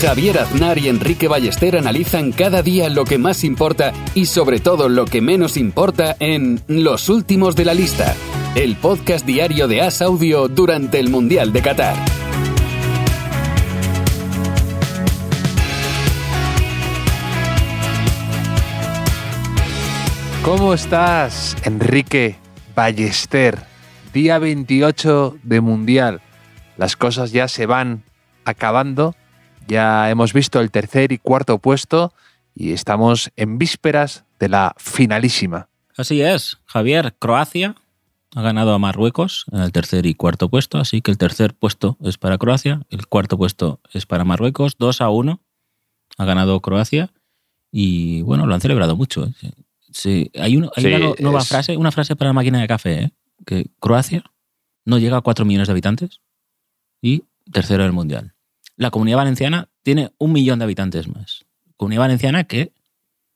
Javier Aznar y Enrique Ballester analizan cada día lo que más importa y sobre todo lo que menos importa en Los Últimos de la Lista, el podcast diario de As Audio durante el Mundial de Qatar. ¿Cómo estás, Enrique Ballester? Día 28 de Mundial. Las cosas ya se van acabando. Ya hemos visto el tercer y cuarto puesto y estamos en vísperas de la finalísima. Así es, Javier. Croacia ha ganado a Marruecos en el tercer y cuarto puesto, así que el tercer puesto es para Croacia, el cuarto puesto es para Marruecos, 2 a 1 ha ganado Croacia y bueno, lo han celebrado mucho. ¿eh? Sí, hay, una, hay Sí, una nueva es- frase, una frase para la máquina de café, ¿eh? que Croacia no llega a 4 millones de habitantes y tercero en el Mundial. La comunidad valenciana tiene un millón de habitantes más. Comunidad valenciana que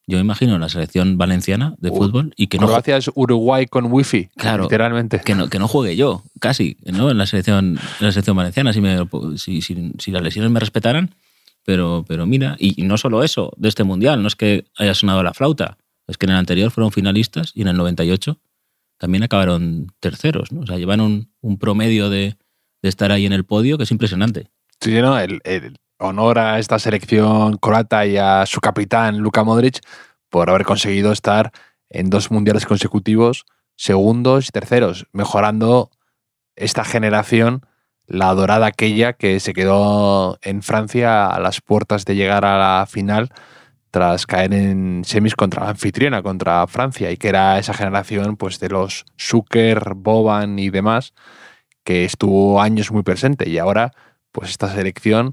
yo me imagino la selección valenciana de Uh, fútbol y que no, Croacia es Uruguay con wifi, Claro. literalmente. que no, que no juegue yo, casi, ¿no? En la selección, en la selección valenciana, si, me- si, si- si las lesiones me respetaran. Pero, pero mira, y, y no solo eso, de este mundial, no es que haya sonado la flauta, es que en el anterior fueron finalistas y en el 98 también acabaron terceros, ¿no? O sea, llevan un, un promedio de, de estar ahí en el podio que es impresionante. Sí, ¿no? el, el honor a esta selección croata y a su capitán, Luka Modric, por haber conseguido estar en dos mundiales consecutivos, segundos y terceros, mejorando esta generación, la dorada aquella que se quedó en Francia a las puertas de llegar a la final tras caer en semis contra la anfitriona, contra Francia, y que era esa generación pues, de los Zucker, Boban y demás, que estuvo años muy presente. Y ahora pues esta selección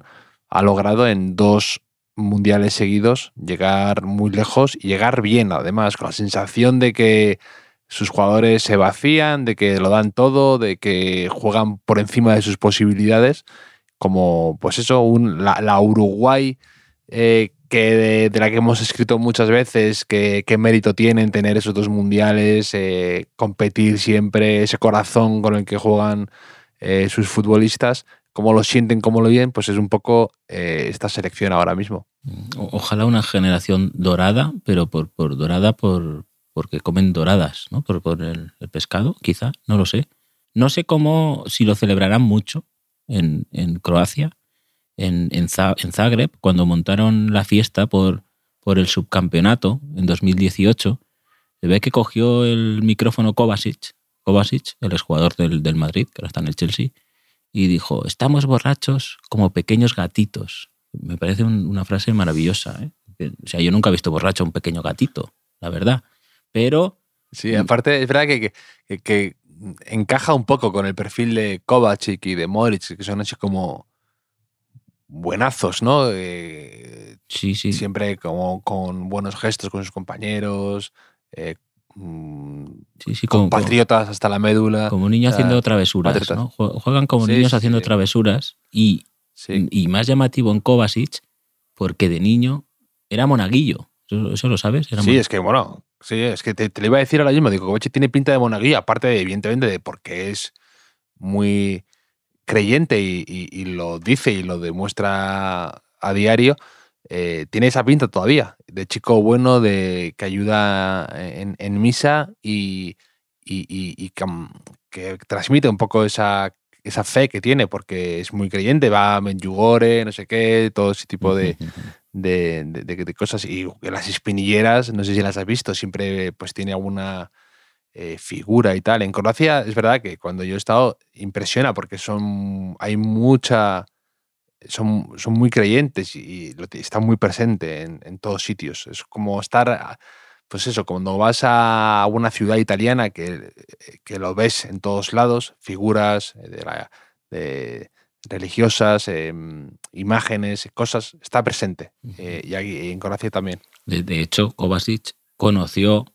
ha logrado en dos mundiales seguidos llegar muy lejos y llegar bien, además, con la sensación de que sus jugadores se vacían, de que lo dan todo, de que juegan por encima de sus posibilidades, como pues eso, un- la, la Uruguay eh, que de, la que hemos escrito muchas veces, que qué mérito tienen tener esos dos mundiales, eh, competir siempre, ese corazón con el que juegan eh, sus futbolistas, cómo lo sienten, cómo lo viven, pues es un poco eh, esta selección ahora mismo. Ojalá una generación dorada, pero por, por dorada por porque comen doradas, ¿no? Por, por el, el pescado, quizá, no lo sé. No sé cómo, si lo celebrarán mucho en, en Croacia, en, en Zagreb, cuando montaron la fiesta por, por el subcampeonato en 2018, se ve que cogió el micrófono Kovacic, Kovacic, el exjugador del, del Madrid, que ahora está en el Chelsea, y dijo, estamos borrachos como pequeños gatitos. Me parece un- una frase maravillosa. ¿eh? O sea, yo nunca he visto borracho a un pequeño gatito, la verdad. Pero Sí, aparte es verdad que, que- que encaja un poco con el perfil de Kovacic y de Modric, que son así como buenazos, ¿no? Eh, sí, sí. Siempre como con buenos gestos con sus compañeros, eh, mm, sí, sí, como, como, compatriotas hasta la médula. como niños haciendo travesuras. ¿no? Jue- Juegan como Sí, niños haciendo travesuras y, y más llamativo en Kovacic porque de niño era monaguillo. ¿Eso, eso lo sabes? Era Sí, es que bueno, sí, es que te, te lo iba a decir ahora mismo, digo, Kovacic tiene pinta de monaguillo, aparte de, evidentemente de porque es muy creyente y, y- y lo dice y lo demuestra a diario, eh, tiene esa pinta todavía, de chico bueno, de que ayuda en, en misa y, y- y- que transmite un poco esa, esa fe que tiene, porque es muy creyente, va a Menjugore, no sé qué, todo ese tipo de, de, de- de- de cosas. Y las espinilleras, no sé si las has visto, siempre pues tiene alguna eh, figura y tal. En Croacia es verdad que cuando yo he estado impresiona porque son hay mucha son, son muy creyentes y lo te- está muy presente en, en todos sitios. Es como estar, pues eso, cuando vas a una ciudad italiana que, que lo ves en todos lados, figuras de la- de- religiosas, em, imágenes, cosas, está presente. Eh, y aquí en Croacia también. De, de hecho, Kovacic conoció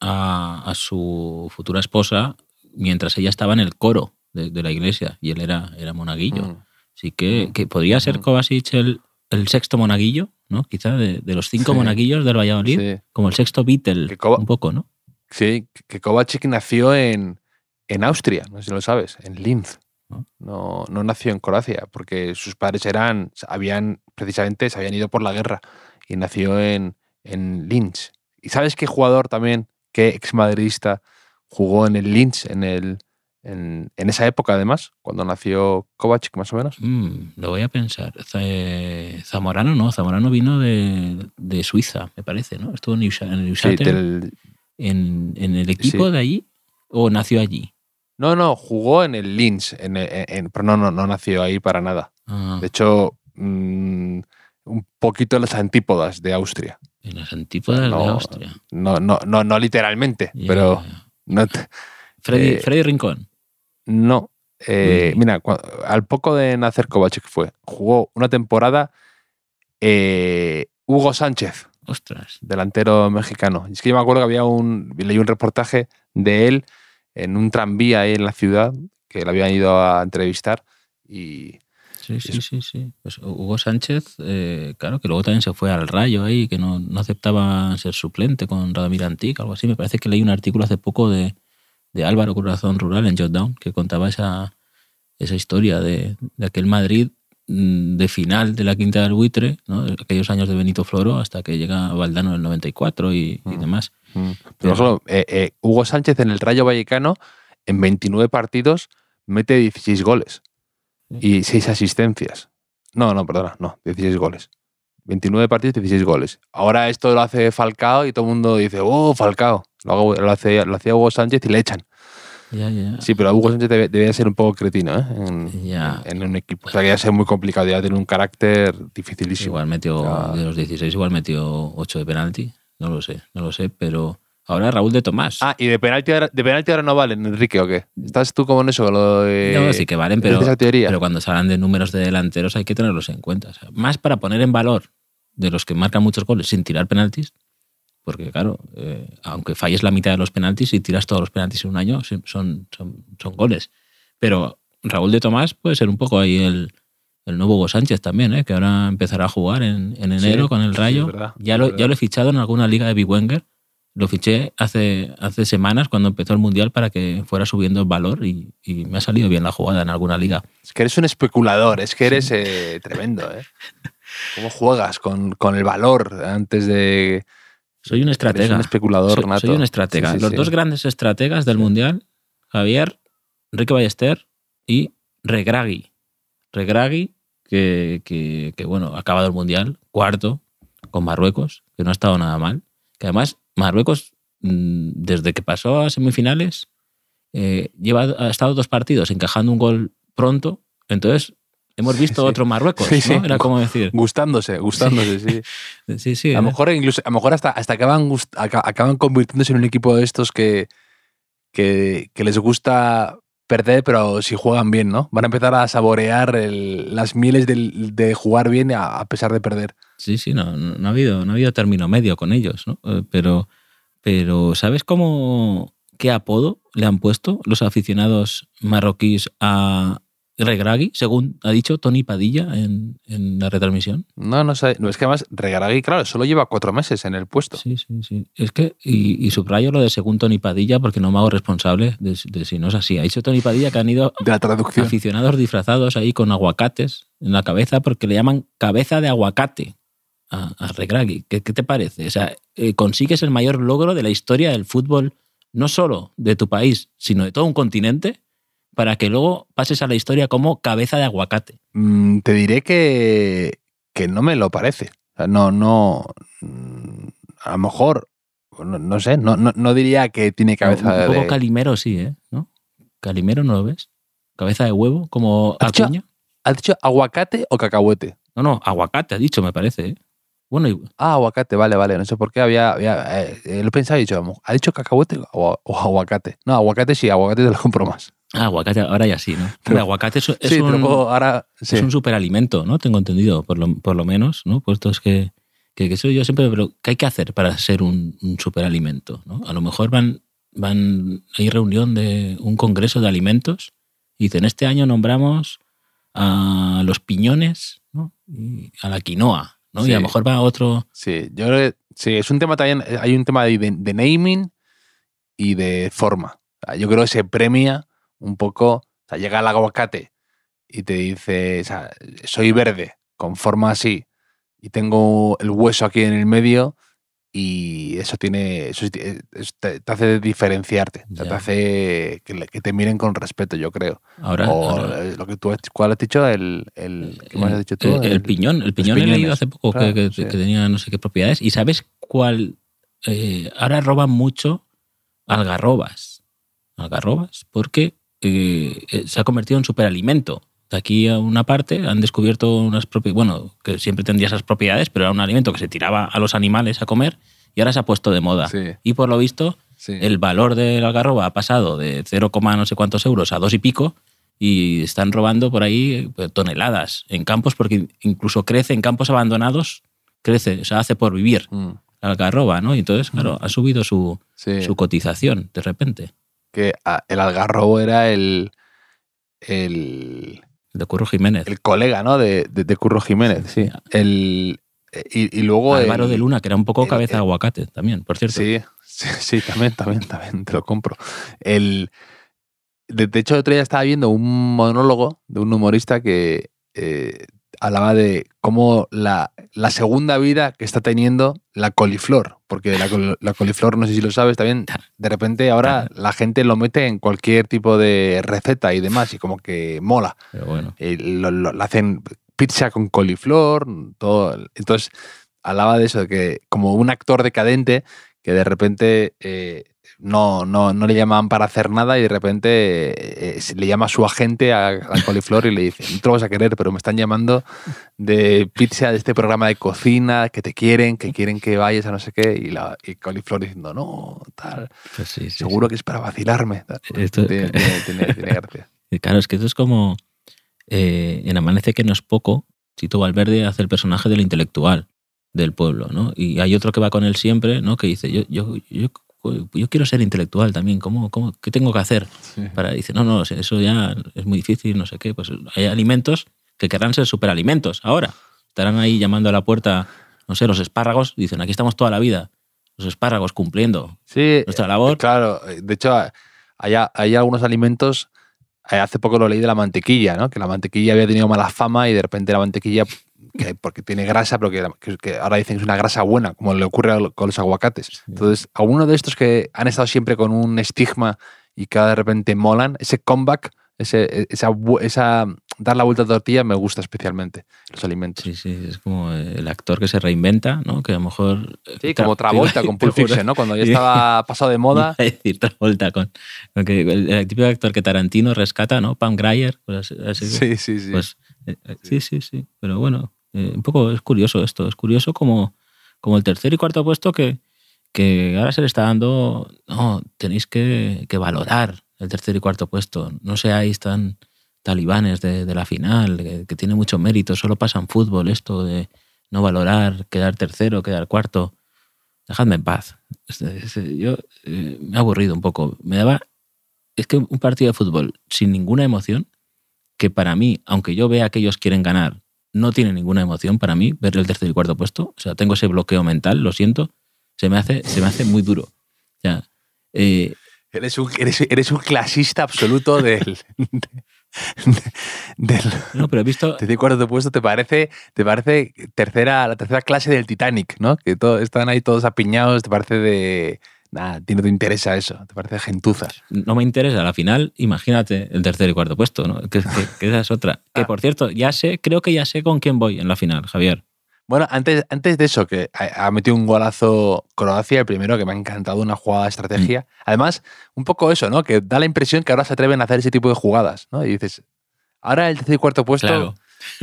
a, a su futura esposa mientras ella estaba en el coro de, de la iglesia y él era, era monaguillo. Mm. Así que, Mm. que podría ser Mm. Kovacic el, el sexto monaguillo, ¿no? Quizá de, de los cinco Sí. monaguillos del Valladolid, Sí. como el sexto Beatle, un poco, ¿no? Sí, que Kovacic nació en, en Austria, no sé si lo sabes, en Linz. Ah. No, no nació en Croacia, porque sus padres eran, habían, precisamente, se habían ido por la guerra y nació en, en Linz. ¿Y sabes qué jugador también, qué exmadridista jugó en el Linz en, el, en, en esa época, además, cuando nació Kovacic, más o menos? Mm, lo voy a pensar. Zamorano no, Zamorano vino de, de Suiza, me parece, ¿no? Estuvo en en, Sí, del- en, en el equipo Sí. de allí o nació allí. no, no, jugó en el Linz, en, pero no, no, no nació ahí para nada. Ah, De hecho, mm, un poquito en las antípodas de Austria. en las antípodas de Austria. No, no, no, no literalmente, pero no, te- Freddy, eh, Freddy Rincón. No. Eh, Mm. Mira, al poco de nacer Kovacic fue, jugó una temporada eh, Hugo Sánchez, Ostras. delantero mexicano. Y es que yo me acuerdo que había un, leí un reportaje de él en un tranvía ahí en la ciudad, que le habían ido a entrevistar y Sí, sí, sí, sí. Pues Hugo Sánchez, eh, claro, que luego también se fue al Rayo ahí, que no, no aceptaba ser suplente con Radomir Antic, algo así. Me parece que leí un artículo hace poco de, de Álvaro Corazón Rural en Jotdown, que contaba esa, esa historia de, de aquel Madrid mm, de final de la Quinta del Buitre, ¿no? Aquellos años de Benito Floro hasta que llega Valdano en el 94 y, y Mm. demás. Mm. Pero- Pero solo, eh, eh, Hugo Sánchez en el Rayo Vallecano, en 29 partidos, mete 16 goles y 6 asistencias. No, no, perdona, no, 16 goles. 29 partidos, 16 goles. Ahora esto lo hace Falcao y todo el mundo dice, oh, Falcao. Lo, hace, lo hacía Hugo Sánchez y le echan. Sí, pero Hugo Sánchez debe- debía ser un poco cretino ¿eh? en, en un equipo. O sea, que ya ser muy complicado, ya tiene un carácter dificilísimo. Igual metió, de los 16, igual metió 8 de penalti. No lo sé, no lo sé, pero ahora Raúl de Tomás. Ah, ¿y de penalti, ahora, de penalti ahora no valen, Enrique, o qué? ¿Estás tú como en eso? Lo de, no, sí que valen, pero, cuando se hablan de números de delanteros hay que tenerlos en cuenta. O sea, más para poner en valor de los que marcan muchos goles sin tirar penaltis, porque claro, eh, aunque falles la mitad de los penaltis y tiras todos los penaltis en un año, sí, son, son, son goles. Pero Raúl de Tomás puede ser un poco ahí el, el nuevo Hugo Sánchez también, ¿eh? que ahora empezará a jugar en, en enero Sí, con el sí, Rayo. es verdad, ya, lo, ya lo he fichado en alguna liga de Big Wenger. Lo fiché hace, hace semanas cuando empezó el Mundial para que fuera subiendo el valor y, y me ha salido bien la jugada en alguna liga. Es que eres un especulador, es que eres eh, tremendo, ¿eh? ¿Cómo juegas con, con el valor antes de... Soy un Eres estratega. un especulador soy, nato. soy un estratega. Sí, sí, Los sí. dos grandes estrategas del Mundial, Javier, Enrique Ballester y Regragui. Regragui, que, que, que, bueno, ha acabado el Mundial, cuarto, con Marruecos, que no ha estado nada mal. Que además, Marruecos, mm, desde que pasó a semifinales, eh, lleva, ha estado dos partidos encajando un gol pronto. Entonces, hemos visto sí. otro Marruecos, Sí, sí. ¿no? Era como decir. Gustándose, gustándose, sí. Sí, sí. A lo ¿eh? mejor, incluso, a lo mejor hasta, hasta acaban, acaban convirtiéndose en un equipo de estos que, que, que les gusta perder, pero si juegan bien, ¿no? Van a empezar a saborear el- las mieles de jugar bien a, a pesar de perder. Sí, sí, no, no, no ha habido, no ha habido término medio con ellos, ¿no? Eh, Pero, pero ¿sabes cómo qué apodo le han puesto los aficionados marroquíes a Regragui, según ha dicho Tony Padilla en, en la retransmisión? No, no sé. No, es que además Regaragui, claro, solo lleva cuatro meses en el puesto. Sí, sí, sí. Es que, y, y subrayo lo de según Tony Padilla porque no me hago responsable de, de si no es así. Ha dicho Tony Padilla que han ido De la traducción. aficionados disfrazados ahí con aguacates en la cabeza porque le llaman cabeza de aguacate a, a Regragui. ¿Qué, qué te parece? O sea, eh, consigues el mayor logro de la historia del fútbol, no solo de tu país, sino de todo un continente, para que luego pases a la historia como cabeza de aguacate. Mm, te diré que, que no me lo parece. O sea, no, no. mm, A lo mejor, no, no sé, no, no, no diría que tiene cabeza un poco de. Calimero sí, ¿eh? ¿No? Calimero no lo ves. Cabeza de huevo, como ¿Has dicho- Acuña. ¿Has dicho aguacate o cacahuete? No, no, aguacate ha dicho, me parece. ¿eh? Bueno, y- Ah, aguacate, vale, vale. No sé por qué había. había eh, eh, lo pensaba y he dicho, ¿ha dicho cacahuete o, o aguacate? No, aguacate sí, aguacate te lo compro más. Ah, aguacate, ahora ya sí, ¿no? Pero- El aguacate es, sí, un, ahora. Sí. es un superalimento, ¿no? Tengo entendido, por lo, por lo menos, ¿no? Puesto es que, Que, que eso yo siempre, pero ¿qué hay que hacer para ser un, un superalimento? ¿no? A lo mejor van, van, hay reunión de un congreso de alimentos y dicen, este año nombramos a los piñones ¿no? y a la quinoa, ¿no? Y a lo mejor va otro... Sí, yo creo que sí, es un tema también, hay un tema de, de naming y de forma. Yo creo que se premia un poco, o sea, llega el aguacate y te dice, o sea, soy verde, con forma así, y tengo el hueso aquí en el medio, y eso tiene, eso es- es- te, te hace diferenciarte, o sea, te hace que, le- que te miren con respeto, yo creo. Ahora, o ahora- lo que tú has, ¿cuál has dicho? El, el, ¿qué más has dicho tú? El, el piñón, el piñón he piñones, leído hace poco que- claro, que, sí. que tenía no sé qué propiedades. ¿Y sabes cuál? Eh, ahora roban mucho algarrobas. Algarrobas, porque eh, se ha convertido en superalimento. De aquí a una parte han descubierto unas propiedades, bueno, que siempre tendría esas propiedades, pero era un alimento que se tiraba a los animales a comer y ahora se ha puesto de moda. Sí, Y por lo visto, sí. el valor de la algarroba ha pasado de 0, no sé cuántos euros a dos y pico y están robando por ahí pues, toneladas en campos porque incluso crece en campos abandonados, crece, o sea, hace por vivir Mm, la algarroba, ¿no? Y entonces, claro, ha subido su, sí. su cotización de repente. Que ah, el algarrobo era el, el, De Curro Jiménez. el colega, ¿no? De, de, de Curro Jiménez, sí. El, y, y luego Álvaro el- de Luna, que era un poco el- cabeza de aguacate también, por cierto. Sí, sí, sí, también, también, también, te lo compro. El, de, de hecho, el otro día estaba viendo un monólogo de un humorista que eh, hablaba de cómo la, la segunda vida que está teniendo la coliflor, porque la, col- la coliflor, no sé si lo sabes también, de repente ahora la gente lo mete en cualquier tipo de receta y demás, y como que mola. Pero bueno, Eh, lo, lo- lo hacen pizza con coliflor, todo. Entonces, hablaba de eso, de que como un actor decadente que de repente eh, no, no, no le llamaban para hacer nada y de repente eh, le llama a su agente a, a coliflor y le dice, no te lo vas a querer, pero me están llamando de pizza de este programa de cocina, que te quieren, que quieren que vayas a no sé qué, y, la, y coliflor diciendo, no, tal, pues sí, sí, seguro que es para vacilarme. tal. Esto- Tiene, tiene- tiene- tiene gracia. Y Claro, es que esto es como eh, en Amanece que no es poco, Tito Valverde hace el personaje del intelectual del pueblo, ¿no? Y hay otro que va con él siempre, ¿no? Que dice, yo, yo, yo, yo quiero ser intelectual también, ¿cómo, cómo, ¿qué tengo que hacer? Para, dice, no, no, eso ya es muy difícil, no sé qué. Pues hay alimentos que querrán ser superalimentos ahora. Estarán ahí llamando a la puerta, no sé, los espárragos, dicen, aquí estamos toda la vida, los espárragos cumpliendo Sí, nuestra labor. Claro, de hecho, hay, hay algunos alimentos. Eh, Hace poco lo leí de la mantequilla, ¿no? Que la mantequilla había tenido mala fama y de repente la mantequilla, que, porque tiene grasa, pero que, ahora dicen que es una grasa buena, como le ocurre a con los aguacates. Entonces, algunos de estos que han estado siempre con un estigma y que ahora de repente molan, ese comeback, ese, esa, bu- esa dar la vuelta a tortilla me gusta especialmente, los alimentos. Sí, sí, es como el actor que se reinventa, ¿no? Que a lo mejor... Sí, como Travolta con Pulp Fiction, ¿no? Cuando ya estaba pasado de moda. A decir Travolta con... con el, el típico actor que Tarantino rescata, ¿no? Pam Grier. Pues, así- así- Sí, sí, sí. pues, eh, eh, sí, sí, sí. Pero bueno, eh, un poco es curioso esto. Es curioso como, como el tercer y cuarto puesto que, que ahora se le está dando... No, tenéis que, que valorar el tercer y cuarto puesto. No seáis tan talibanes de, la final, que, que tiene mucho mérito. Solo pasa en fútbol esto de no valorar, quedar tercero, quedar cuarto. Dejadme en paz. Yo eh, me he aburrido un poco. Me daba. Es que un partido de fútbol sin ninguna emoción, que para mí, aunque yo vea que ellos quieren ganar, no tiene ninguna emoción para mí ver el tercer y cuarto puesto. O sea, tengo ese bloqueo mental, lo siento. Se me hace, se me hace muy duro. O sea, Eres un, eres, eres un clasista absoluto del. de- del no, pero he visto. y cuarto puesto te parece, te parece tercera, la tercera clase del Titanic, ¿no? Que todo, están ahí todos apiñados, te parece de. Nada, a ti no te interesa eso, te parece gentuza. no me interesa la final, imagínate el tercer y cuarto puesto, ¿no? Que, que- que esa es otra. Que Ah. por cierto, ya sé, creo que ya sé con quién voy en la final, Javier. Bueno, antes, antes de eso, que ha, metido un golazo Croacia, el primero, que me ha encantado, una jugada de estrategia. Además, un poco eso, ¿no? Que da la impresión que ahora se atreven a hacer ese tipo de jugadas, ¿no? Y dices, ahora el tercer y cuarto puesto, Claro.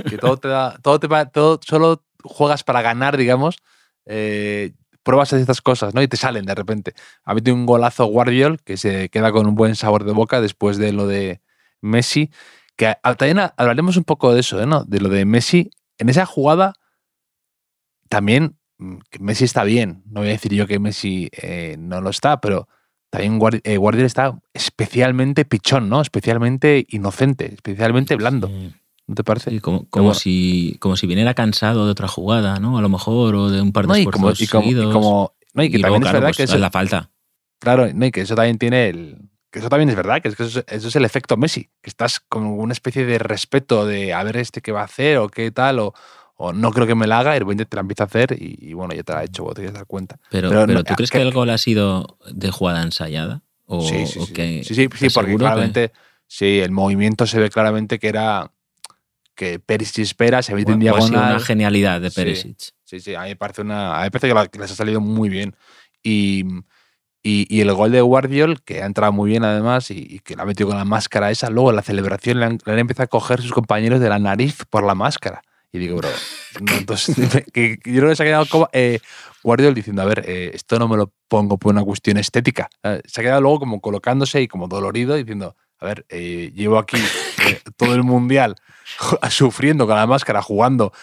que todo te da, todo te va, todo, solo juegas para ganar, digamos, eh, pruebas estas cosas, ¿no? Y te salen de repente. Ha metido un golazo Guardiol, que se queda con un buen sabor de boca después de lo de Messi, que también ha- hablaremos un poco de eso, ¿eh? ¿no? De lo de Messi. En esa jugada también mm, Messi está bien. No voy a decir yo que Messi eh, no lo está, pero también eh, Guardiola está especialmente pichón, ¿no? Especialmente inocente, especialmente blando. Sí. ¿No te parece? Sí, como, como bueno. si, como si viniera cansado de otra jugada, ¿no? A lo mejor, o de un par de No, y como, esfuerzos y como, y seguidos. como- no, y que Y luego, también claro, es verdad pues, que eso, es la falta. claro, no, y que eso también tiene el, que eso también es verdad, que, es que eso, es- eso es el efecto Messi, que estás con una especie de respeto de a ver este qué va a hacer o qué tal, o, o no creo que me la haga, y de repente te la empieza a hacer y, y bueno, ya te la ha hecho, vos te quieres dar cuenta. Pero, Pero pero, no, ¿tú crees que- que el gol ha sido de jugada ensayada? O, sí, sí, o sí. que sí, sí, sí, ¿estás porque que- claramente, sí, el movimiento se ve claramente que era que Perisic espera, se mete en sido diagonal. una genialidad de Sí. Perisic. Sí, sí, a mí me parece una. A mí me parece que, les ha salido muy bien. Y, y, y el gol de Guardiol, que ha entrado muy bien además, y, y que la ha metido con la máscara esa, luego en la celebración le han, le han empezado a coger sus compañeros de la nariz por la máscara. Y digo, bro, no, entonces, que, que yo creo que se ha quedado como, eh, Guardiol diciendo, a ver, eh, esto no me lo pongo por una cuestión estética. Eh, Se ha quedado luego como colocándose y como dolorido diciendo, a ver, eh, llevo aquí todo el mundial sufriendo con la máscara, jugando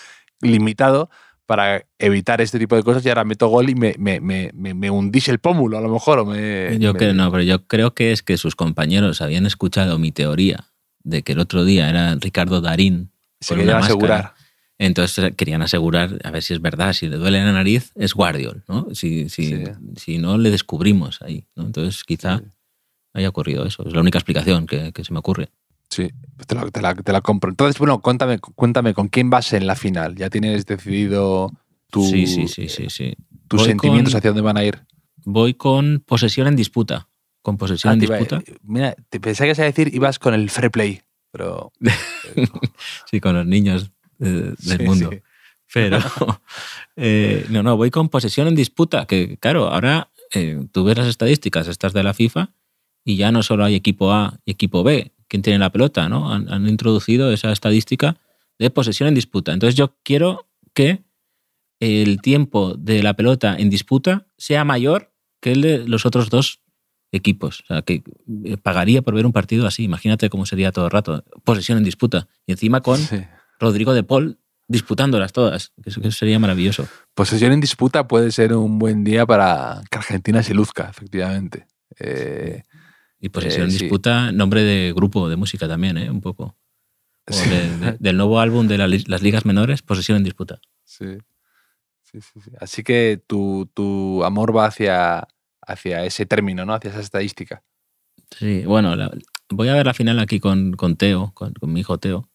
limitado para evitar este tipo de cosas y ahora meto gol y me, me, me, me, me hundís el pómulo a lo mejor. O me, Yo creo, no, pero yo creo que es que sus compañeros habían escuchado mi teoría de que el otro día era Ricardo Darín. se querían asegurar. Entonces querían asegurar, a ver si es verdad, si le duele la nariz, es Guardiol, ¿no? Si, si, Sí. si no, le descubrimos ahí, ¿no? Entonces quizá Sí. haya ocurrido eso. Es la única explicación que, que se me ocurre. Sí, te la, te la- te la compro. Entonces, bueno, cuéntame, cuéntame, ¿con quién vas en la final? ¿Ya tienes decidido tu, sí, sí, sí, sí, sí. tus Voy sentimientos con- hacia dónde van a ir? Voy con posesión en disputa. Con posesión Ah, en iba- disputa. mira, te pensaba que ibas a decir ibas con el free play, pero... Sí, con los niños eh, del Sí, mundo. sí. Pero eh, no, no, voy con posesión en disputa, que claro, ahora eh, tú ves las estadísticas estas de la FIFA y ya no solo hay equipo A y equipo B, quien tiene la pelota, ¿no? Han, han introducido esa estadística de posesión en disputa. Entonces yo quiero que el tiempo de la pelota en disputa sea mayor que el de los otros dos equipos. O sea, que pagaría por ver un partido así. Imagínate cómo sería todo el rato. Posesión en disputa. Y encima con Sí. Rodrigo de Paul disputándolas todas. que Eso, que eso sería maravilloso. Posesión en disputa puede ser un buen día para que Argentina se luzca, efectivamente. Eh, Y posesión Eh, en sí. disputa, nombre de grupo de música también, ¿eh? Un poco. O Sí. de- de- del nuevo álbum de la las ligas menores, posesión en disputa. Sí. Sí, sí, sí. Así que tu, tu amor va hacia, hacia ese término, ¿no? Hacia esa estadística. Sí, bueno, la- voy a ver la final aquí con, con Teo, con, con mi hijo Teo.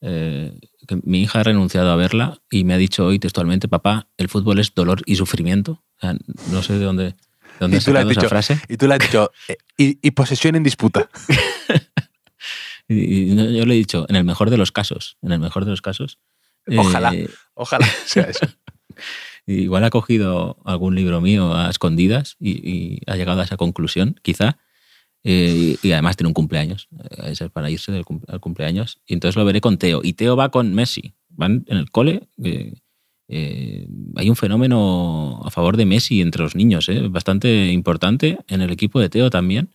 Eh, que mi hija ha renunciado a verla y me ha dicho hoy textualmente, papá, el fútbol es dolor y sufrimiento. O sea, no sé de dónde, de dónde Y tú le has esa frase. Y tú le has dicho, y, y posesión en disputa. Y, yo le he dicho, en el mejor de los casos, en el mejor de los casos. Ojalá. eh, Ojalá sea eso. Igual ha cogido algún libro mío a escondidas y, y ha llegado a esa conclusión, quizá. Eh, y, y además tiene un cumpleaños. eh, Ese es para irse del cum- al cumpleaños. Y entonces lo veré con Teo. Y Teo va con Messi. Van en el cole. eh, eh, hay un fenómeno a favor de Messi entre los niños, eh, bastante importante. En el equipo de Teo también.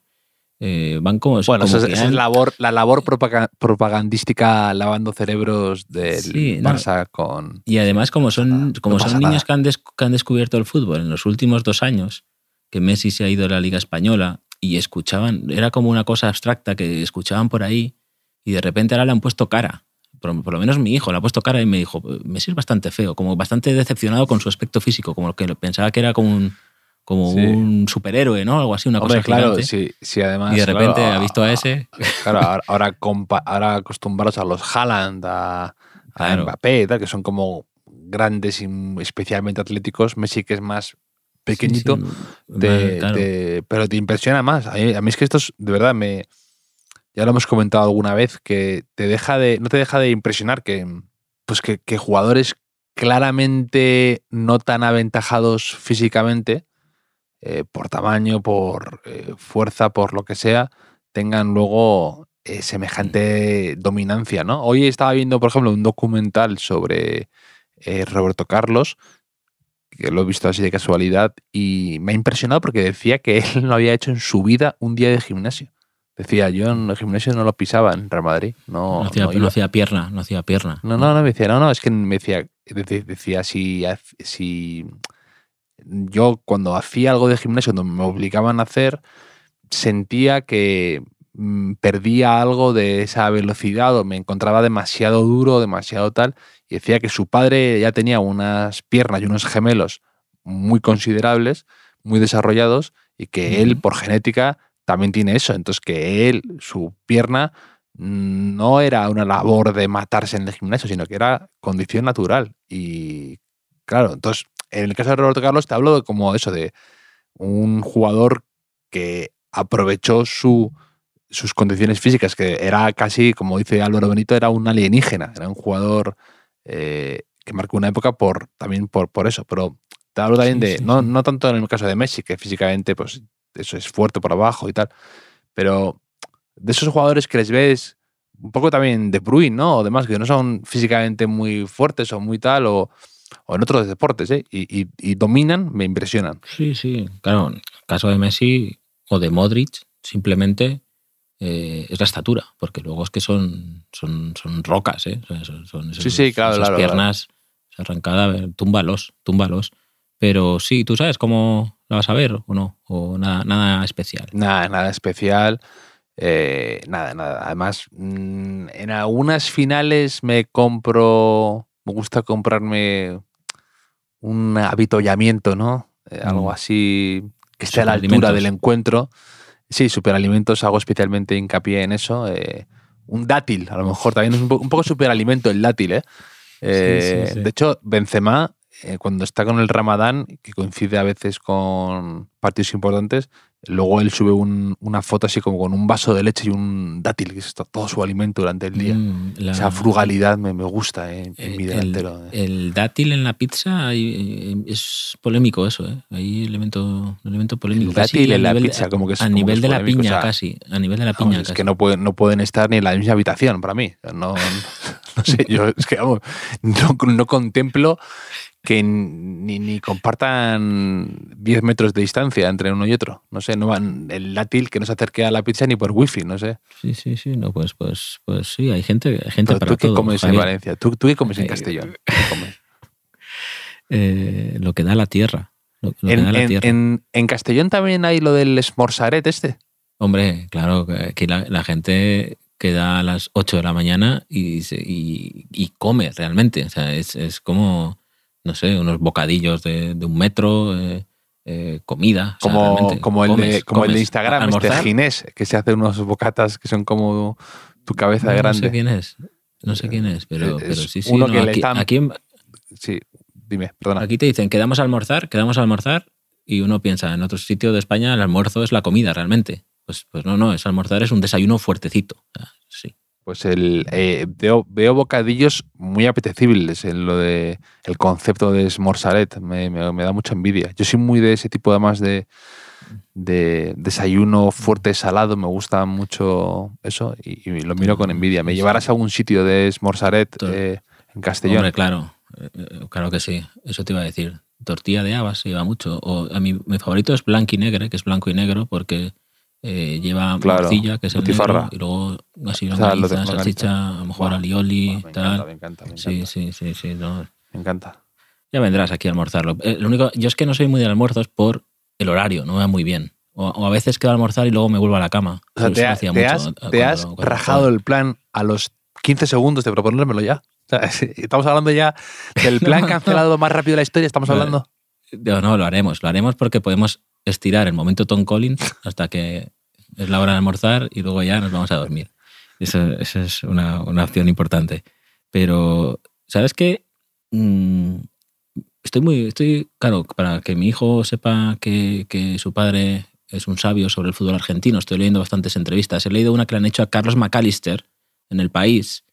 Van como. Bueno, como esa es, labor, la labor propaga- propagandística lavando cerebros del Sí, no. Barça con... Y además, como son, como no son niños que han, que han descubierto el fútbol en los últimos dos años, que Messi se ha ido a la Liga Española y escuchaban, era como una cosa abstracta que escuchaban por ahí y de repente ahora le han puesto cara. Por, por lo menos mi hijo le ha puesto cara y me dijo, Messi es bastante feo, como bastante decepcionado con su aspecto físico, como que pensaba que era como un, como Sí. un superhéroe, ¿no? Algo así, una Hombre, cosa claro, gigante. sí, sí, además... y de claro, repente ha visto a ese. Claro, ahora, ahora, acostumbrados a los Haaland, a, a Claro. Mbappé, y tal, que son como grandes y especialmente atléticos. Messi, que es más pequeñito, Sí, sí, te- claro. te- pero te impresiona más. A mí, a mí es que esto es, de verdad, me, ya lo hemos comentado alguna vez, que te deja de, no te deja de impresionar que, pues que, que jugadores claramente no tan aventajados físicamente, eh, por tamaño, por eh, fuerza, por lo que sea, tengan luego eh, semejante dominancia, ¿no? Hoy estaba viendo, por ejemplo, un documental sobre Roberto que lo he visto así de casualidad, y me ha impresionado porque decía que él no había hecho en su vida un día de gimnasio. Decía, yo en el gimnasio no lo pisaba en Real Madrid. No, No hacía, no no hacía pierna, no hacía pierna. No, no, no, me decía, no, no, es que me decía, decía si, si yo cuando hacía algo de gimnasio, cuando me obligaban a hacer, sentía que perdía algo de esa velocidad o me encontraba demasiado duro, demasiado tal, y decía que su padre ya tenía unas piernas y unos gemelos muy considerables, muy desarrollados, y que él, por genética, también tiene eso. Entonces, que él, su pierna, mm, no era una labor de matarse en el gimnasio, sino que era condición natural. Y claro, entonces, en el caso de Roberto Carlos, te hablo de como eso, de un jugador que aprovechó su, sus condiciones físicas, que era casi, como dice Álvaro Benito, era un alienígena, era un jugador eh, que marcó una época por, también por, por eso. Pero te hablo también Sí, de, sí, no, sí. no tanto en el caso de Messi, que físicamente, pues eso es fuerte por abajo y tal, pero de esos jugadores que les ves un poco también de Bruin, ¿no? O demás, que no son físicamente muy fuertes o muy tal, o, o en otros deportes, ¿eh? Y, y- y dominan, me impresionan. Sí, sí. Claro, en el caso de Messi o de Modric, simplemente eh, es la estatura, porque luego es que son, son, son rocas, ¿eh? Son, son Sí, sí, claro, esas claro, piernas, esa arrancada, a ver, túmbalos, túmbalos. Pero sí, ¿tú sabes cómo la vas a ver o no? O nada, nada especial. Nada, nada especial. eh, nada, nada. Además, mm, en algunas finales me compro. Me gusta comprarme un avituallamiento, ¿no? Eh, Algo Mm. así que esté a la altura del encuentro. Sí, superalimentos, hago especialmente hincapié en eso. eh, un dátil, a lo mejor también es un, po- un poco superalimento el dátil, ¿eh? Eh, sí, sí. De hecho, Benzema, eh, cuando está con el Ramadán, que coincide a veces con partidos importantes, luego él sube un- una foto así como con un vaso de leche y un dátil, que es to- todo su alimento durante el día. Mm, la- Esa frugalidad me, me gusta eh, en mi el, delantero. eh. el dátil en la pizza hay- eh, es polémico eso, ¿eh? Hay elemento, un elemento polémico. El dátil en la de- pizza, como que es- A como nivel que es de la o piña sea, casi. A nivel de la Vamos, piña es casi. que no pueden, no pueden estar ni en la misma habitación para mí. No, no sé, yo es que vamos, no, no contemplo que ni, ni compartan 10 metros de distancia entre uno y otro. No sé, no van el dátil que no se acerque a la pizza ni por wifi, no sé. Sí, sí, sí. No, pues, pues, pues sí, hay gente, hay gente Pero para ¿Tú qué todo. comes en. Valencia? ¿Tú, tú qué comes en Eh, Castellón? ¿Qué comes? Eh, lo que da la tierra. Lo, lo que En, da la en- tierra. en- en Castellón también hay lo del esmorzaret este. Hombre, claro, que aquí la, la gente queda a las 8 de la mañana y, y, y come realmente. O sea, es, es como, no sé, unos bocadillos de, de un metro, eh, eh, comida. O sea, Como, como, el, de, comes, como el de. Instagram, este Ginés, que se hace unos bocatas que son como tu cabeza no, no grande. sé quién es. No sé quién es, pero, Es pero sí, sí. uno no, que le aquí, están- aquí en- Sí, dime, perdona. Aquí te dicen, quedamos a almorzar, quedamos a almorzar, y uno piensa, en otro sitio de España el almuerzo es la comida realmente. Pues, pues no, no, es almorzar, es un desayuno fuertecito. Sea, sí. Pues el, eh, veo, veo bocadillos muy apetecibles en lo de el concepto de esmorzaret. Me, me- me da mucha envidia. Yo soy muy de ese tipo además de, de desayuno fuerte salado. Me gusta mucho eso y, y lo miro con envidia. ¿Me llevarás a algún sitio de esmorzaret Tor- eh, en Castellón? Hombre, claro, eh, eh, claro que sí, eso te iba a decir. Tortilla de habas se lleva mucho. O a mí, mi favorito es blanco y negro, que es blanco y negro porque eh, lleva Claro, morcilla, que es el negro, y luego así O sea, salchicha, a lo mejor Buah, alioli, buah, me encanta, tal. me encanta, me Sí, encanta. sí, sí, sí. no. Me encanta. Ya vendrás aquí a almorzarlo. Eh, lo único, yo es que no soy muy de almuerzos por el horario, no me va muy bien. O, o a veces quedo a almorzar y luego me vuelvo a la cama. O sea, te, ha- te mucho, has, eh, te cuando- has cuando rajado jugaba. el plan a los 15 segundos de proponérmelo ya. O sea, estamos hablando ya del plan No, no. cancelado más rápido de la historia. Estamos hablando. No, no, lo haremos. Lo haremos porque podemos estirar el momento Tom Collins hasta que es la hora de almorzar y luego ya nos vamos a dormir. Eso, eso es una, una opción importante. Pero, ¿sabes qué? Mm, estoy muy. Estoy, claro, para que mi hijo sepa que, que su padre es un sabio sobre el fútbol argentino, estoy leyendo bastantes entrevistas. He leído una que le han hecho a Carlos McAllister en el país.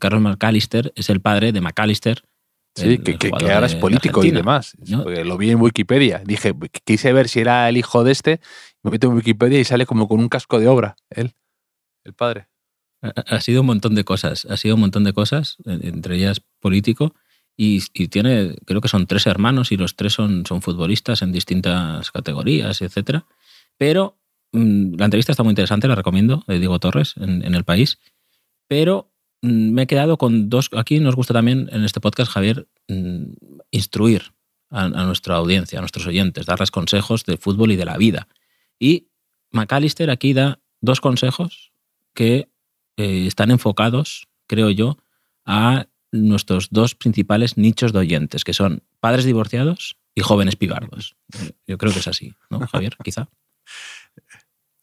Carlos McAllister es el padre de McAllister. Sí, el- que, ahora es político y demás. ¿no? Porque lo vi en Wikipedia. Dije, quise ver si era el hijo de este. Me meto en Wikipedia y sale como con un casco de obra. Él, el padre. Ha ha sido un montón de cosas, ha sido un montón de cosas, en- entre ellas político, y, y tiene, creo que son tres hermanos y los tres son, son futbolistas en distintas categorías, etcétera. Pero mm, la entrevista está muy interesante, la recomiendo, de Diego Torres en, en El País, pero me he quedado con dos, aquí nos gusta también en este podcast, Javier, mm, instruir a, a nuestra audiencia, a nuestros oyentes, darles consejos de fútbol y de la vida. Y McAllister aquí da dos consejos que eh, están enfocados, creo yo, a nuestros dos principales nichos de oyentes, que son padres divorciados y jóvenes pibardos. Yo creo que es así, ¿no, Javier? Quizá.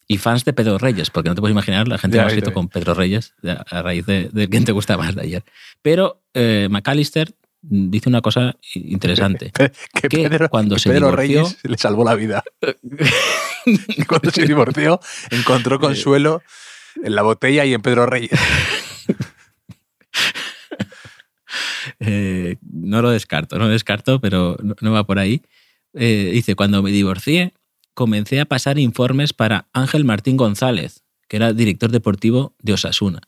Y fans de Pedro Reyes, porque no te puedes imaginar la gente que ha escrito con Pedro Reyes a raíz de, de quién te gusta más de ayer. Pero eh, McAllister dice una cosa interesante. Que Que Pedro, cuando que se Pedro divorció- Reyes le salvó la vida. Y cuando se divorció, encontró consuelo en la botella y en Pedro Reyes. Eh, no lo descarto, no lo descarto, pero no, no va por ahí. Eh, dice, cuando me divorcié, comencé a pasar informes para Ángel Martín González, que era director deportivo de Osasuna.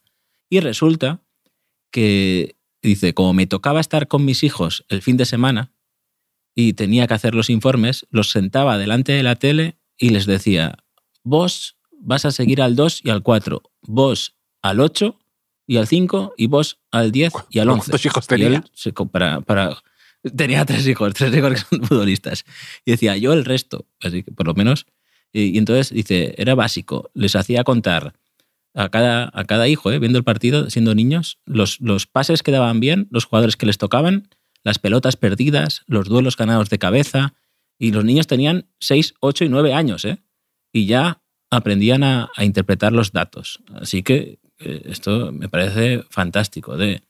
Y resulta que, dice, como me tocaba estar con mis hijos el fin de semana y tenía que hacer los informes, los sentaba delante de la tele y les decía, vos vas a seguir al 2 y al 4, vos al 8 y al 5 y vos al 10 y al 11. ¿Cuántos hijos tenía? él para- tenía tres hijos, tres hijos que son futbolistas. Y decía, yo el resto, así que por lo menos. Y, entonces dice, era básico, les hacía contar a cada, a cada hijo, ¿eh? viendo el partido, siendo niños, los, los pases que daban bien, los jugadores que les tocaban, las pelotas perdidas, los duelos ganados de cabeza. Y los niños tenían 6, 8 y 9 años, ¿eh? Y ya aprendían a, a interpretar los datos. Así que eh, esto me parece fantástico de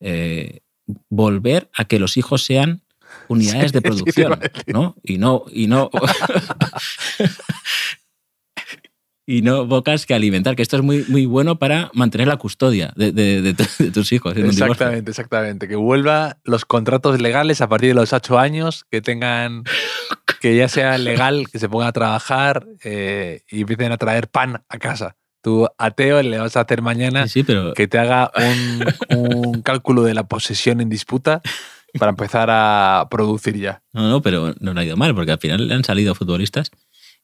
eh, volver a que los hijos sean unidades Sí, de producción. ¿no? Y no, y no. y no bocas que alimentar, que esto es muy, muy bueno para mantener la custodia de, de- de tu- de tus hijos. Exactamente, exactamente. Que vuelva los contratos legales a partir de los ocho años, que tengan, que ya sea legal, que se pongan a trabajar eh, y empiecen a traer pan a casa. Tú, ateo, le vas a hacer mañana Sí, sí, pero que te haga un, un cálculo de la posesión en disputa para empezar a producir ya. No, no, pero no le ha ido mal, porque al final le han salido futbolistas.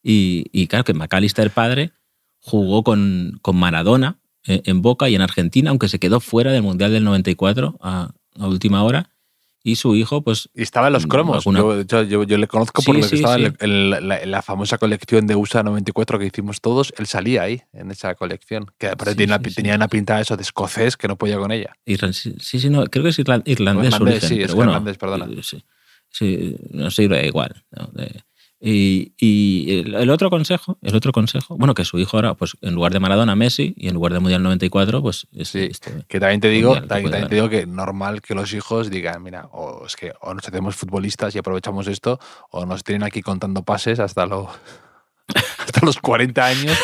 Y, y claro, que McAllister padre jugó con, con Maradona eh, en Boca y en Argentina, aunque se quedó fuera del Mundial del 94 a, a última hora. Y su hijo, pues, Y estaba en los Mm, cromos. alguna- Yo, de hecho, yo, yo le conozco por Sí, lo que sí, estaba sí. en, la, en la famosa colección de USA 94 que hicimos todos. Él salía ahí, en esa colección. Que aparte tenía, una- sí. tenía una pinta eso de escocés que no podía con ella. sí, sí, no, creo que es irlan- irlandés, Irlandés, origen, sí, es bueno, irlandés, perdona. Sí, no sirve igual. ¿no? De- y y el, el otro consejo, el otro consejo, bueno, que su hijo ahora, pues en lugar de Maradona, Messi, y en lugar de Mundial 94, pues es Sí. este- Que también te digo, Mundial también, te digo que normal que los hijos digan, mira, o es que o nos hacemos futbolistas y aprovechamos esto, o nos tienen aquí contando pases hasta los hasta los 40 años.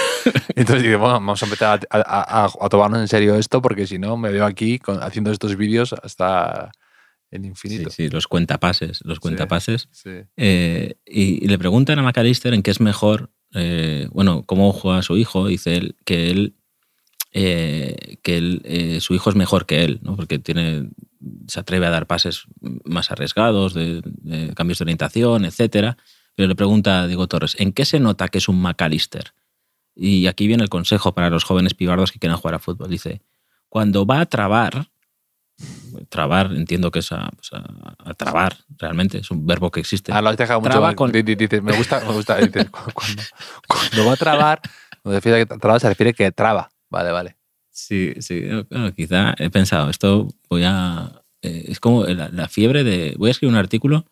Entonces digo, bueno, vamos a empezar a, a- a- a tomarnos en serio esto, porque si no, me veo aquí con- haciendo estos vídeos hasta el Sí, infinito. sí, los cuentapases, los cuentapases. Sí. Eh, y, y le preguntan a McAllister en qué es mejor, eh, bueno, cómo juega su hijo. Dice él que él, eh, que él, su hijo es mejor que él, ¿no? porque tiene, se atreve a dar pases más arriesgados, de, de cambios de orientación, etcétera. Pero le pregunta a Diego Torres, ¿en qué se nota que es un McAllister? Y aquí viene el consejo para los jóvenes pibardos que quieran jugar a fútbol. Dice, cuando va a trabar, trabar entiendo que es a, pues a- a trabar, realmente, es un verbo que existe. Ah, lo has dejado mucho. Traba con- di- di- dices, me gusta, me gusta. dices, cu- cuando, cuando va a trabar, cuando se refiere a que traba, se refiere que traba. Vale, vale. Sí, sí. Bueno, quizá he pensado, esto voy a. eh, es como la, la fiebre de. Voy a escribir un artículo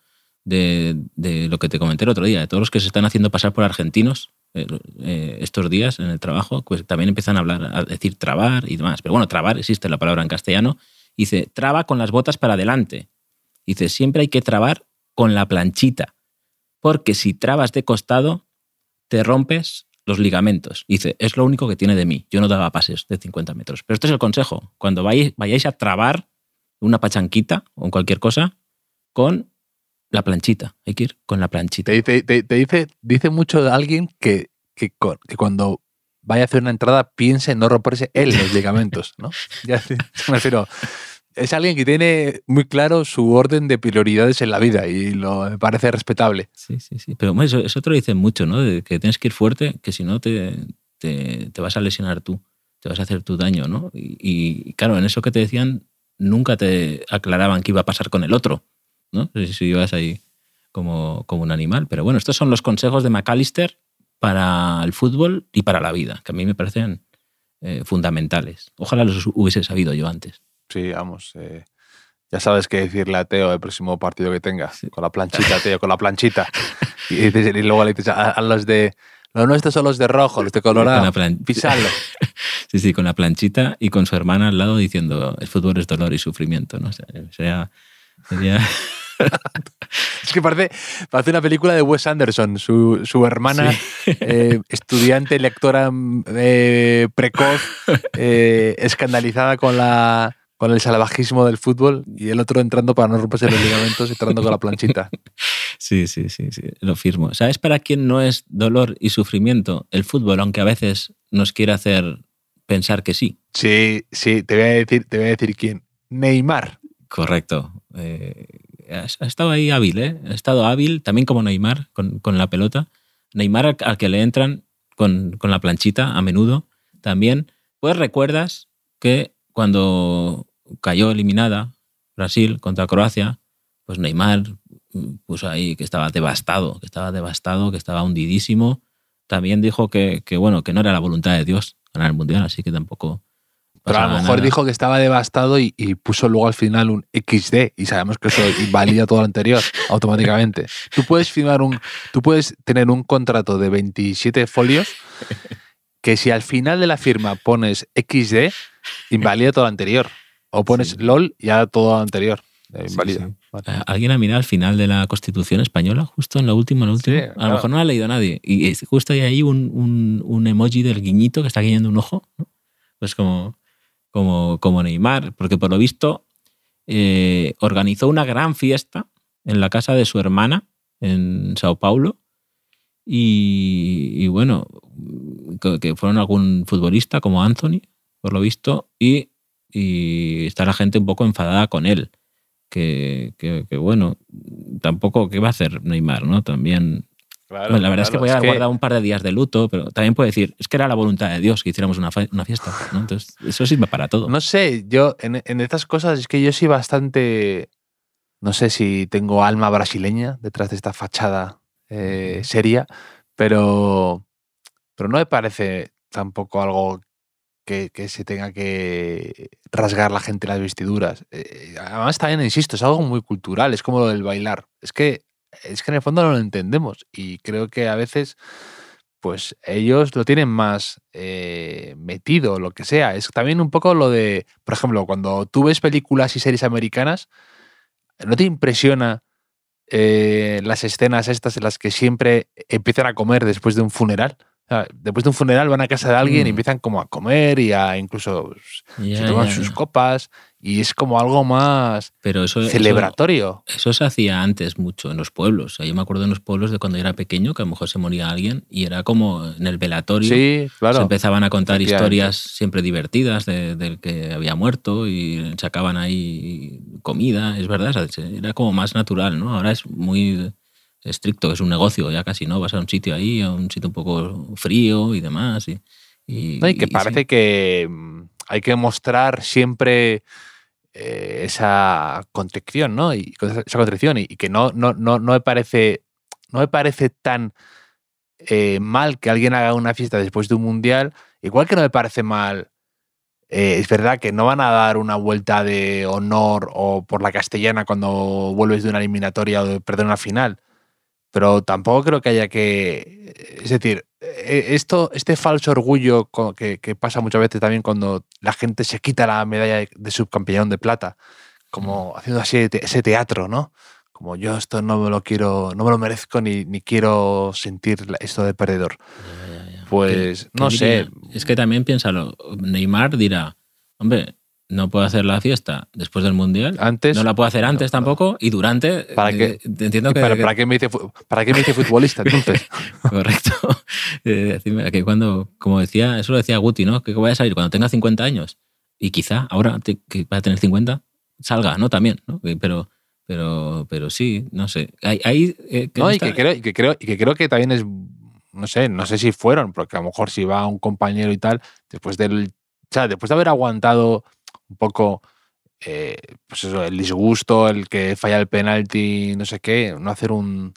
de, de lo que te comenté el otro día, de todos los que se están haciendo pasar por argentinos eh, eh, estos días en el trabajo, pues también empiezan a hablar, a decir trabar y demás. Pero bueno, trabar existe la palabra en castellano. Dice, traba con las botas para adelante. Dice, siempre hay que trabar con la planchita. Porque si trabas de costado, te rompes los ligamentos. Dice, es lo único que tiene de mí. Yo no daba pases de 50 metros. Pero este es el consejo. Cuando vayáis, a trabar una pachanquita o cualquier cosa, con la planchita. Hay que ir con la planchita. Te dice, dice, mucho de alguien que, que, que cuando vaya a hacer una entrada piense en no romperse él los ligamentos, ¿no? Ya, sí, me refiero, es alguien que tiene muy claro su orden de prioridades en la vida y lo me parece respetable. Sí, sí, sí. Pero bueno, eso, eso te lo dicen mucho, ¿no? De que tienes que ir fuerte, que si no te, te, te vas a lesionar tú, te vas a hacer tu daño, ¿no? Y, y, claro, en eso que te decían, nunca te aclaraban qué iba a pasar con el otro, ¿no? Si, si ibas ahí como, como un animal. Pero bueno, estos son los consejos de McAllister para el fútbol y para la vida, que a mí me parecen eh, fundamentales. Ojalá los hubiese sabido yo antes. Sí, vamos. eh, ya sabes qué decirle a Teo el próximo partido que tenga. Con la planchita, Teo, con la planchita. Y, dices- y luego le dices a, a los de. Los nuestros son los de rojo, los de Con colorado. la plan- Pisarlo. Sí, sí, con la planchita y con su hermana al lado diciendo el fútbol es dolor y sufrimiento, ¿no? O sea, sería, sería- Es que parece, parece una película de Wes Anderson. Su, su hermana, eh, estudiante, lectora eh, precoz, eh, escandalizada con, la, con el salvajismo del fútbol y el otro entrando para no romperse los ligamentos y entrando con la planchita. Sí, sí, sí, sí, lo firmo. ¿Sabes para quién no es dolor y sufrimiento el fútbol, aunque a veces nos quiere hacer pensar que sí? Sí, sí, te voy a decir, te voy a decir quién. Neymar. Correcto. Eh, ha, estado ahí hábil, ¿eh? Ha estado hábil, también como Neymar, con, la pelota. Neymar al, que le entran con, la planchita a menudo también. Pues recuerdas que cuando cayó eliminada Brasil contra Croacia, pues Neymar puso ahí que estaba devastado, que estaba devastado, que estaba hundidísimo. También dijo que, que, bueno, que no era la voluntad de Dios ganar el mundial, así que tampoco. Pero a lo mejor nada. dijo que estaba devastado y, y puso luego al final un XD y sabemos que eso invalida todo lo anterior automáticamente. Tú puedes firmar un, tú puedes tener un contrato de 27 folios que si al final de la firma pones XD invalida todo lo anterior o pones Sí. LOL ya todo lo anterior eh, Sí, invalida. sí. Vale. Eh, ¿Alguien ha mirado al final de la Constitución española? Justo en la última, en la última. A lo mejor no la ha leído nadie. Y justo hay ahí un, un- un emoji del guiñito que está guiñando un ojo. ¿no? Pues como, como, como Neymar, porque por lo visto eh, organizó una gran fiesta en la casa de su hermana en Sao Paulo. Y, bueno, que, fueron algún futbolista como Anthony, por lo visto, y, y está la gente un poco enfadada con él que, que- que, bueno, tampoco, ¿qué va a hacer Neymar? ¿no? También, bueno, la verdad es que voy a guardado un par de días de luto, pero también puede decir, es que era la voluntad de Dios que hiciéramos una, fiesta, ¿no? Entonces, eso sirve para todo. No sé, yo en, en estas cosas es que yo soy bastante. No sé si tengo alma brasileña detrás de esta fachada eh, seria, pero, pero no me parece tampoco algo que, que se tenga que rasgar la gente las vestiduras. Eh, además, también insisto, es algo muy cultural, es como lo del bailar. Es que, es que en el fondo no lo entendemos y creo que a veces pues ellos lo tienen más eh, metido, lo que sea. Es también un poco lo de, por ejemplo, cuando tú ves películas y series americanas, ¿no te impresiona eh, las escenas estas en las que siempre empiezan a comer después de un funeral? Después de un funeral van a casa de alguien y Mm. empiezan como a comer y a incluso pues, Ya, se toman sus copas y es como algo más Pero eso, celebratorio. Eso se hacía antes mucho en los pueblos. Yo me acuerdo en los pueblos de cuando yo era pequeño, que a lo mejor se moría alguien y era como en el velatorio. Sí, Se claro. empezaban a contar historias siempre divertidas de- del que había muerto y sacaban ahí comida, es verdad, era como más natural, ¿no? Ahora es muy estricto, es un negocio ya casi, ¿no? Vas a un sitio ahí, a un sitio un poco frío y demás. Y, y- No, y que y sí. parece que mm, hay que mostrar siempre eh, esa contrición, ¿no? Y esa contrición. Y, que no, no, no, no me parece. No me parece tan eh, mal que alguien haga una fiesta después de un mundial. Igual que no me parece mal. eh, es verdad que no van a dar una vuelta de honor o por la castellana cuando vuelves de una eliminatoria o de perder una final. Pero tampoco creo que haya que. Es decir, esto, este falso orgullo que, que pasa muchas veces también cuando la gente se quita la medalla de, subcampeón de plata, como haciendo así ese teatro, ¿no? Como yo esto no me lo quiero, no me lo merezco ni, ni quiero sentir esto de perdedor. Ya, ya, ya. Pues ¿Qué- no qué sé. Es que también piénsalo. Neymar dirá, hombre, no puedo hacer la fiesta después del Mundial. Antes. No la puedo hacer antes no, tampoco y durante. ¿Para eh, qué? Entiendo que. ¿Para, que- para qué me dice, fu- ¿Para qué me dice futbolista entonces? Correcto. Eh, decirme que cuando, como decía, eso lo decía Guti, ¿no? Que voy a salir cuando tenga 50 años. Y quizá ahora que va a tener 50, salga, ¿no? También, ¿no? Pero, pero, pero sí, no sé. Ahí, eh, que No, y que, creo, y, que creo, y que creo que también es, no sé, no sé si fueron, porque a lo mejor si va un compañero y tal, después del, o sea, después de haber aguantado un poco, eh, pues eso, el disgusto, el que falla el penalti, no sé qué, no hacer un,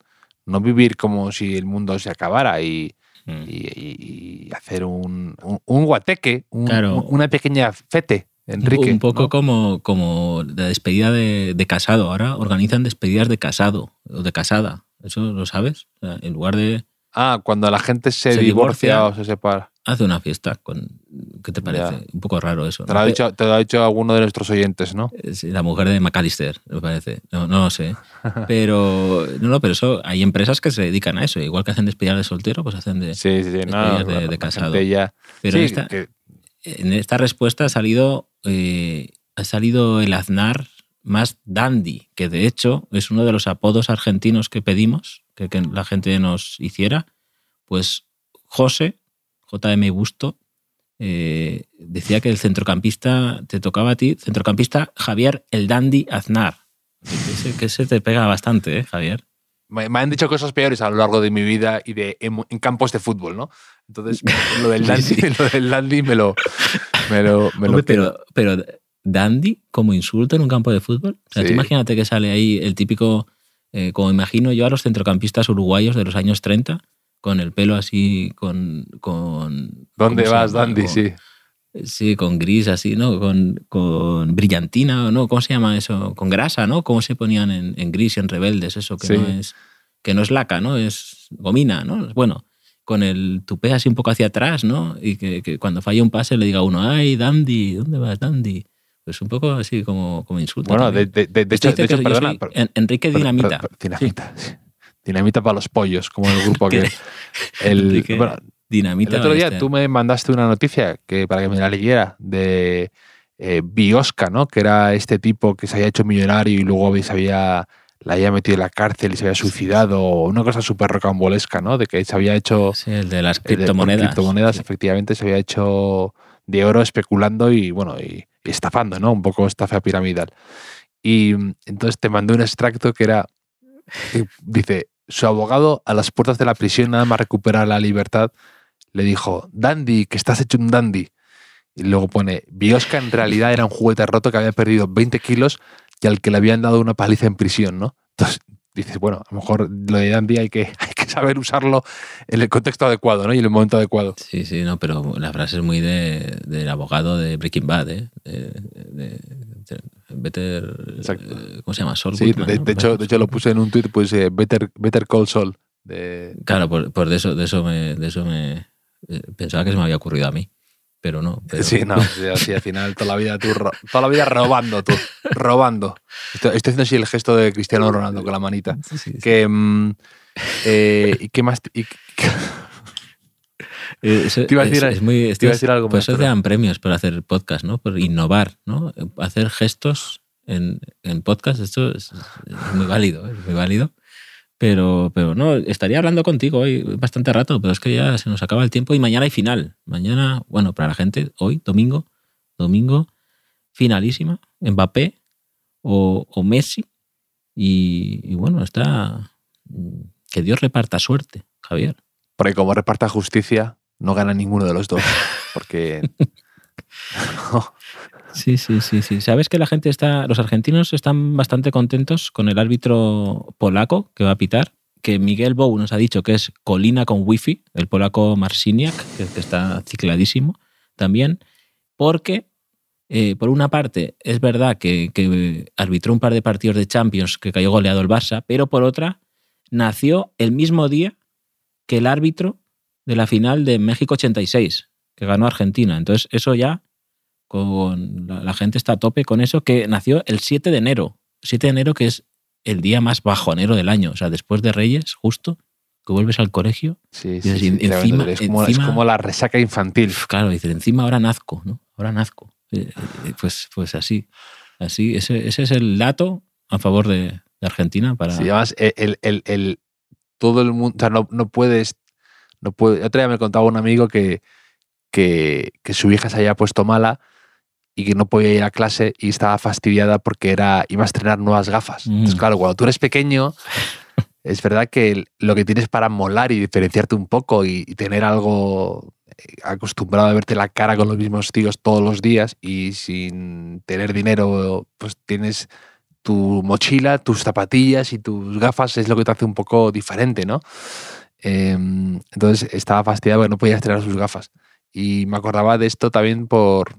no vivir como si el mundo se acabara y, Mm. y, y- y hacer un, un, un guateque, un- Claro. un- una pequeña fete, Enrique. un poco ¿no? como, como la despedida de, de casado. Ahora organizan despedidas de casado o de casada. ¿Eso lo sabes? O sea, en lugar de Ah, cuando la gente se, Se divorcia, divorcia. o se separa. Hace una fiesta. Con, ¿Qué te parece? Ya. Un poco raro eso. Te ¿no? lo, ha dicho, te lo ha dicho alguno de nuestros oyentes, ¿no? Eh, sí, La mujer de McAllister, me parece. No, no lo sé. Pero, no, no, pero eso, hay empresas que se dedican a eso. Igual que hacen despedidas de soltero, pues hacen de. Sí, sí. No, de- casado. ya- Pero esta, que- en esta respuesta ha salido, eh, ha salido el Aznar más dandy, que de hecho es uno de los apodos argentinos que pedimos que, que la gente nos hiciera. Pues José, JM Busto, eh, decía que el centrocampista te tocaba a ti, centrocampista Javier el Dandy Aznar. Que ese te pega bastante, ¿eh, Javier? me, me han dicho cosas peores a lo largo de mi vida y de en, en campos de fútbol, ¿no? Entonces, lo del dandy, Sí, lo del dandy me lo, me lo, me lo Hombre, pero, pero dandy como insulto en un campo de fútbol. O sea, tú Sí. imagínate que sale ahí el típico, eh, como imagino yo a los centrocampistas uruguayos de los años 30, con el pelo así, con... con ¿Dónde ¿cómo se vas, llama? dandy? Con- Sí. Sí, con gris así, ¿no? Con, con brillantina, ¿no? ¿Cómo se llama eso? Con grasa, ¿no? ¿Cómo se ponían en, en gris y en rebeldes? Eso que Sí. no es que no es laca, ¿no? Es gomina, ¿no? Bueno, con el tupé así un poco hacia atrás, ¿no? Y que, que cuando falla un pase le diga a uno, ¡ay, Dandy! ¿Dónde vas, Dandy? Pues un poco así como, como insulto. Bueno, de, de- hecho, de hecho, perdona. soy Enrique Dinamita. dinamita. sí. Dinamita para los pollos, como el grupo que. El, bueno, Dinamita. el otro día tú me mandaste una noticia que para que me la leyera de eh, Biosca, ¿no? Que era este tipo que se había hecho millonario y luego se había, la había metido en la cárcel y se había suicidado. Una cosa súper rocambolesca, ¿no? De que se había hecho. Sí, el de las eh, de- con criptomonedas. criptomonedas, Sí. efectivamente, se había hecho de oro especulando y, bueno, y, y estafando, ¿no? Un poco estafa piramidal. Y mm, entonces te mandé un extracto que era, que dice, su abogado a las puertas de la prisión, nada más recuperar la libertad, le dijo, Dandy, que estás hecho un dandy. Y luego pone, Biosca en realidad era un juguete roto que había perdido 20 kilos y al que le habían dado una paliza en prisión, ¿no? Entonces dices, bueno, a lo mejor lo de dandy hay que, que saber usarlo en el contexto adecuado, ¿no? Y en el momento adecuado. Sí, sí, no, pero la frase es muy de, del abogado de Breaking Bad, ¿eh? De, de- de- Better. Exacto. eh, ¿Cómo se llama? Sol Sí, Goodman, de, ¿no? hecho, de hecho lo puse en un tweet, pues eh, Better, Better Call Saul. De, Claro, por, por de eso, de eso me, de eso me eh, pensaba que se me había ocurrido a mí, pero no. pero- Sí, no, sí, así al final toda la vida tú, toda la vida robando tú, robando. Estoy, estoy haciendo así el gesto de Cristiano Ronaldo con la manita. Sí, sí. Que, mm, eh, ¿y qué más? te- y- Eh, Te iba a decir- es muy, te iba a decir algo Por más, eso te dan premios por hacer podcast, ¿no? Por innovar, ¿no? Hacer gestos en, en podcast, esto es, es muy válido, ¿eh? es muy válido. Pero, pero no, estaría hablando contigo hoy bastante rato, pero es que ya se nos acaba el tiempo y mañana hay final. Mañana, bueno, para la gente, hoy, domingo, domingo, finalísima, Mbappé o, o Messi. Y, y bueno, está. Que Dios reparta suerte, Javier. Porque como reparta justicia, no gana ninguno de los dos. Porque Sí, sí, sí, sí. Sabes que la gente está, los argentinos están bastante contentos con el árbitro polaco que va a pitar, que Miguel Bou nos ha dicho que es colina con wifi, el polaco Marciniak, que que está cicladísimo también, porque eh, por una parte es verdad que, que arbitró un par de partidos de Champions que cayó goleado el Barça, pero por otra nació el mismo día que el árbitro de la final de México 86, que ganó Argentina. Entonces eso ya con la, la gente está a tope con eso, que nació el 7 de enero. 7 de enero que es el día más bajonero del año. O sea, después de Reyes, justo, que vuelves al colegio. sí, Y sí, sí, tremendo. encima- es, como, es como la resaca infantil. Claro, dices, encima ahora nazco, ¿no? Ahora nazco. Eh, eh, Pues, pues así. Así, ese, ese es el dato a favor de, de Argentina para. Sí, además, el, el- el- el- todo el mundo, o sea, no, no puedes, no puede, otro día me contaba un amigo que, que, que su hija se había puesto mala y que no podía ir a clase y estaba fastidiada porque era, iba a estrenar nuevas gafas. Entonces, Mm. claro, cuando tú eres pequeño, es verdad que lo que tienes para molar y diferenciarte un poco y, y tener algo eh, acostumbrado a verte la cara con los mismos tíos todos los días y sin tener dinero, pues tienes tu mochila, tus zapatillas y tus gafas, es lo que te hace un poco diferente, ¿no? Em, entonces estaba fastidiado porque no podía estrenar sus gafas. Y me acordaba de esto también por,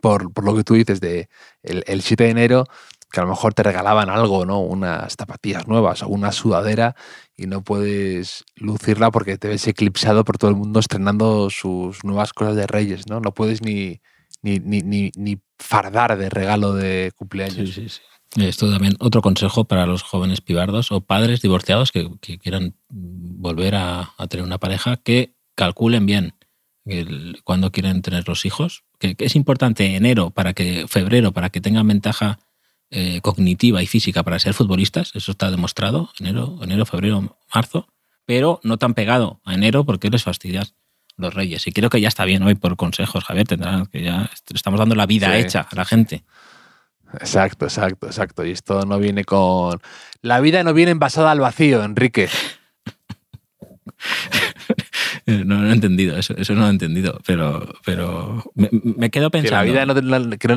por, por lo que tú dices, de el, el 7 de enero, que a lo mejor te regalaban algo, ¿no? Unas zapatillas nuevas o una sudadera y no puedes lucirla porque te ves eclipsado por todo el mundo estrenando sus nuevas cosas de Reyes, ¿no? No puedes ni, ni, ni, ni, ni fardar de regalo de cumpleaños. Sí, sí, sí. Esto también otro consejo para los jóvenes pibardos o padres divorciados que, que quieran volver a, a tener una pareja, que calculen bien cuándo quieren tener los hijos, que, que es importante enero para que febrero para que tengan ventaja eh, cognitiva y física para ser futbolistas, eso está demostrado, enero, enero, febrero, marzo, pero no tan pegado a enero porque les fastidias los reyes. Y creo que ya está bien hoy por consejos, Javier, tendrán que ya est- estamos dando la vida Sí. hecha a la gente. Exacto, exacto, exacto. Y esto no viene con... La vida no viene envasada al vacío, Enrique. Eh, No, no he entendido, eso, eso no lo he entendido, pero, pero me, me quedo Que pensando. la vida no, te- la- que,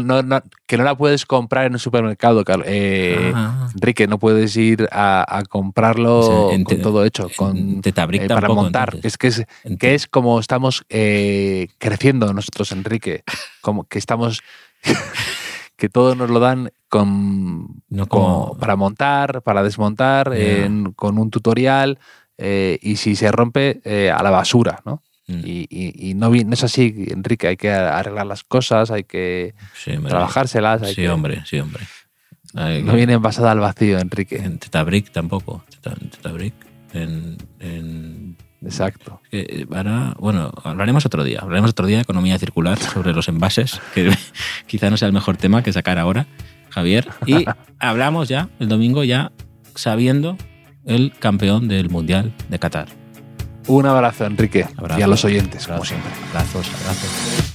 que no puedes comprar en un supermercado, eh, Ah. Enrique. No puedes ir a, a comprarlo O sea, en con te- todo hecho, con, Tetabric eh, para montar. entonces. Es que es, que te- es como estamos eh, creciendo nosotros, Enrique. Como que estamos... que todo nos lo dan con, No como como- para montar, para desmontar, en- con un tutorial eh, y si se rompe, eh, a la basura, ¿no? Mm, Y, y- y no, es así, Enrique, hay que arreglar las cosas, hay que sí, trabajárselas. Hay Sí, que- hombre, sí, hombre. Hay No viene envasada al vacío, Enrique. En Tetabric tampoco. Teta- en Tetabric. En, en- Exacto. que ahora, bueno, hablaremos otro día. Hablaremos otro día de economía circular sobre los envases, que quizá no sea el mejor tema que sacar ahora, Javier. Y hablamos ya el domingo, ya sabiendo el campeón del Mundial de Qatar. Un abrazo, Enrique, Abrazo. y a los oyentes, como siempre. Abrazos, abrazos.